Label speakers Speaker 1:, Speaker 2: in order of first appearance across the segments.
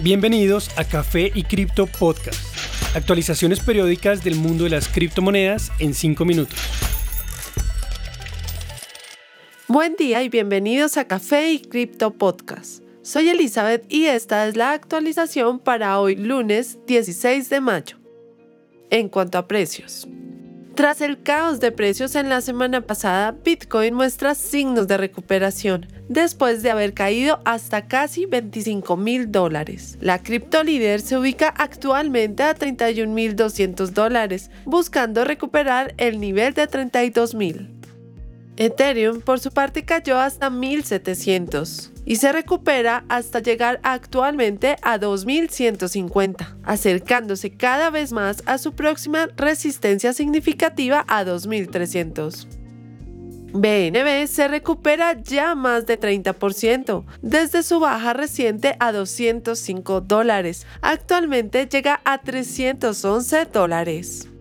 Speaker 1: Bienvenidos a Café y Cripto Podcast. Actualizaciones periódicas del mundo de las criptomonedas en 5 minutos.
Speaker 2: Buen día y bienvenidos a Café y Cripto Podcast. Soy Elizabeth y esta es la actualización para hoy lunes 16 de mayo. En cuanto a precios. Tras el caos de precios en la semana pasada, Bitcoin muestra signos de recuperación después de haber caído hasta casi 25 mil dólares. La criptolíder se ubica actualmente a 31.200 dólares, buscando recuperar el nivel de 32 mil. Ethereum, por su parte, cayó hasta 1700 y se recupera hasta llegar actualmente a 2150, acercándose cada vez más a su próxima resistencia significativa a 2300. BNB se recupera ya más de 30% desde su baja reciente a 205 dólares. Actualmente llega a 311 dólares.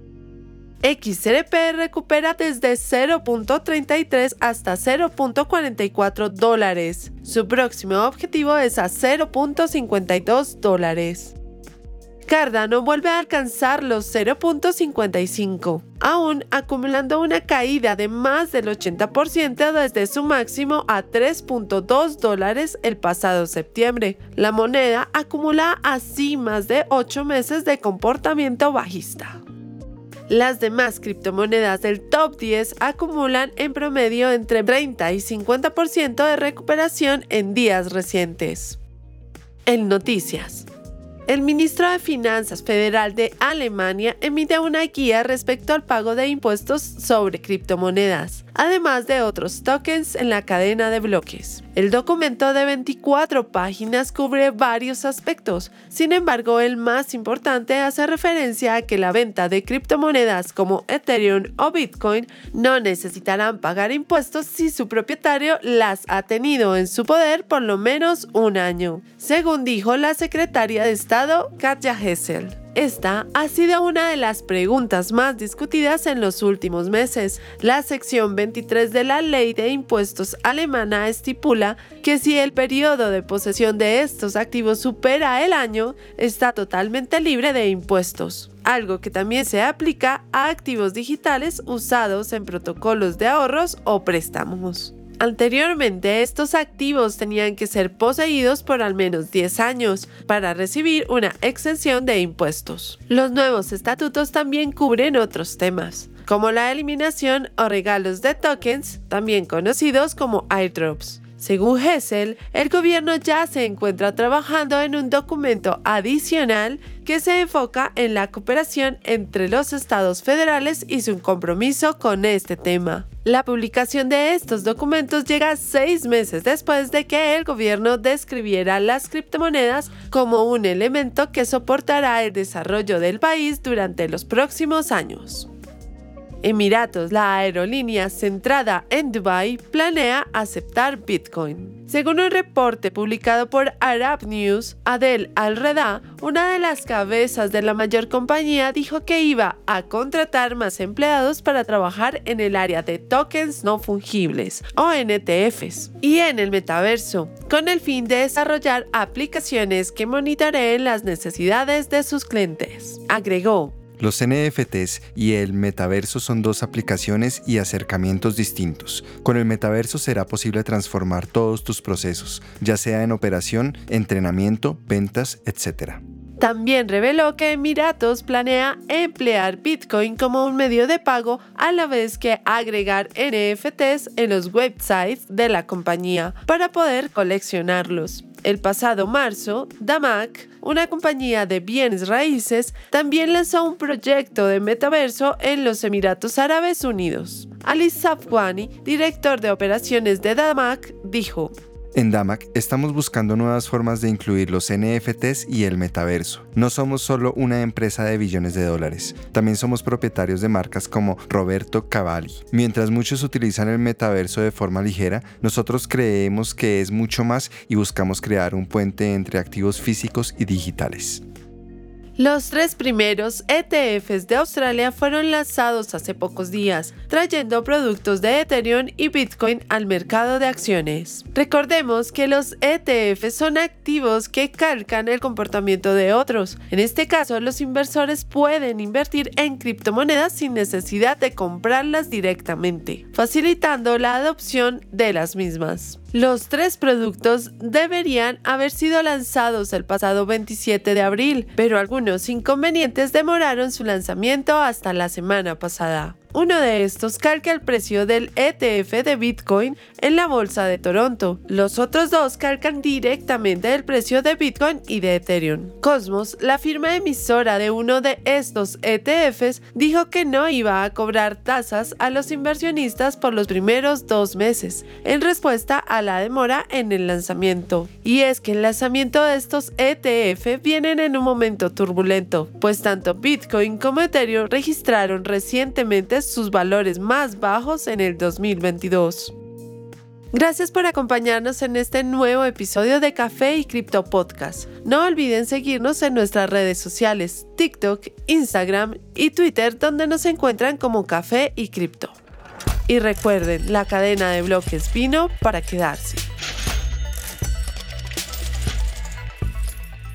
Speaker 2: XRP recupera desde 0.33 hasta 0.44 dólares. Su próximo objetivo es a 0.52 dólares. Cardano vuelve a alcanzar los 0.55, aún acumulando una caída de más del 80% desde su máximo a 3.2 dólares el pasado septiembre. La moneda acumula así más de 8 meses de comportamiento bajista. Las demás criptomonedas del top 10 acumulan en promedio entre 30 y 50% de recuperación en días recientes. En noticias. El ministro de Finanzas Federal de Alemania emite una guía respecto al pago de impuestos sobre criptomonedas además de otros tokens en la cadena de bloques. El documento de 24 páginas cubre varios aspectos, sin embargo el más importante hace referencia a que la venta de criptomonedas como Ethereum o Bitcoin no necesitarán pagar impuestos si su propietario las ha tenido en su poder por lo menos un año, según dijo la secretaria de Estado Katja Hessel. Esta ha sido una de las preguntas más discutidas en los últimos meses. La sección 23 de la ley de impuestos alemana estipula que si el periodo de posesión de estos activos supera el año, está totalmente libre de impuestos algo que también se aplica a activos digitales usados en protocolos de ahorros o préstamos. Anteriormente, estos activos tenían que ser poseídos por al menos 10 años para recibir una exención de impuestos. Los nuevos estatutos también cubren otros temas, como la eliminación o regalos de tokens, también conocidos como airdrops. Según Hessel, el gobierno ya se encuentra trabajando en un documento adicional que se enfoca en la cooperación entre los estados federales y su compromiso con este tema. La publicación de estos documentos llega seis meses después de que el gobierno describiera las criptomonedas como un elemento que soportará el desarrollo del país durante los próximos años. Emiratos, la aerolínea centrada en Dubai, planea aceptar Bitcoin. Según un reporte publicado por Arab News, Adel Al-Reda, una de las cabezas de la mayor compañía, dijo que iba a contratar más empleados para trabajar en el área de tokens no fungibles o NTFs y en el metaverso, con el fin de desarrollar aplicaciones que monitoreen las necesidades de sus clientes. Agregó,
Speaker 3: los NFTs y el metaverso son dos aplicaciones y acercamientos distintos. Con el metaverso será posible transformar todos tus procesos, ya sea en operación, entrenamiento, ventas, etc.
Speaker 2: También reveló que Emiratos planea emplear Bitcoin como un medio de pago a la vez que agregar NFTs en los websites de la compañía para poder coleccionarlos. El pasado marzo, Damac, una compañía de bienes raíces, también lanzó un proyecto de metaverso en los Emiratos Árabes Unidos. Ali Safwani, director de operaciones de Damac, dijo,
Speaker 3: en Damac estamos buscando nuevas formas de incluir los NFTs y el metaverso. No somos solo una empresa de billones de dólares, también somos propietarios de marcas como Roberto Cavalli. Mientras muchos utilizan el metaverso de forma ligera, nosotros creemos que es mucho más y buscamos crear un puente entre activos físicos y digitales.
Speaker 2: Los tres primeros ETFs de Australia fueron lanzados hace pocos días, trayendo productos de Ethereum y Bitcoin al mercado de acciones. Recordemos que los ETFs son activos que calcan el comportamiento de otros. En este caso, los inversores pueden invertir en criptomonedas sin necesidad de comprarlas directamente, facilitando la adopción de las mismas. Los tres productos deberían haber sido lanzados el pasado 27 de abril, pero algunos inconvenientes demoraron su lanzamiento hasta la semana pasada. Uno de estos calca el precio del ETF de Bitcoin en la bolsa de Toronto. Los otros dos calcan directamente el precio de Bitcoin y de Ethereum. Cosmos, la firma emisora de uno de estos ETFs, dijo que no iba a cobrar tasas a los inversionistas por los primeros dos meses, en respuesta a la demora en el lanzamiento. Y es que el lanzamiento de estos ETF vienen en un momento turbulento, pues tanto Bitcoin como Ethereum registraron recientemente sus valores más bajos en el 2022. Gracias por acompañarnos en este nuevo episodio de Café y Cripto Podcast. No olviden seguirnos en nuestras redes sociales, TikTok, Instagram y Twitter, donde nos encuentran como Café y Cripto. Y recuerden, la cadena de bloques vino para quedarse.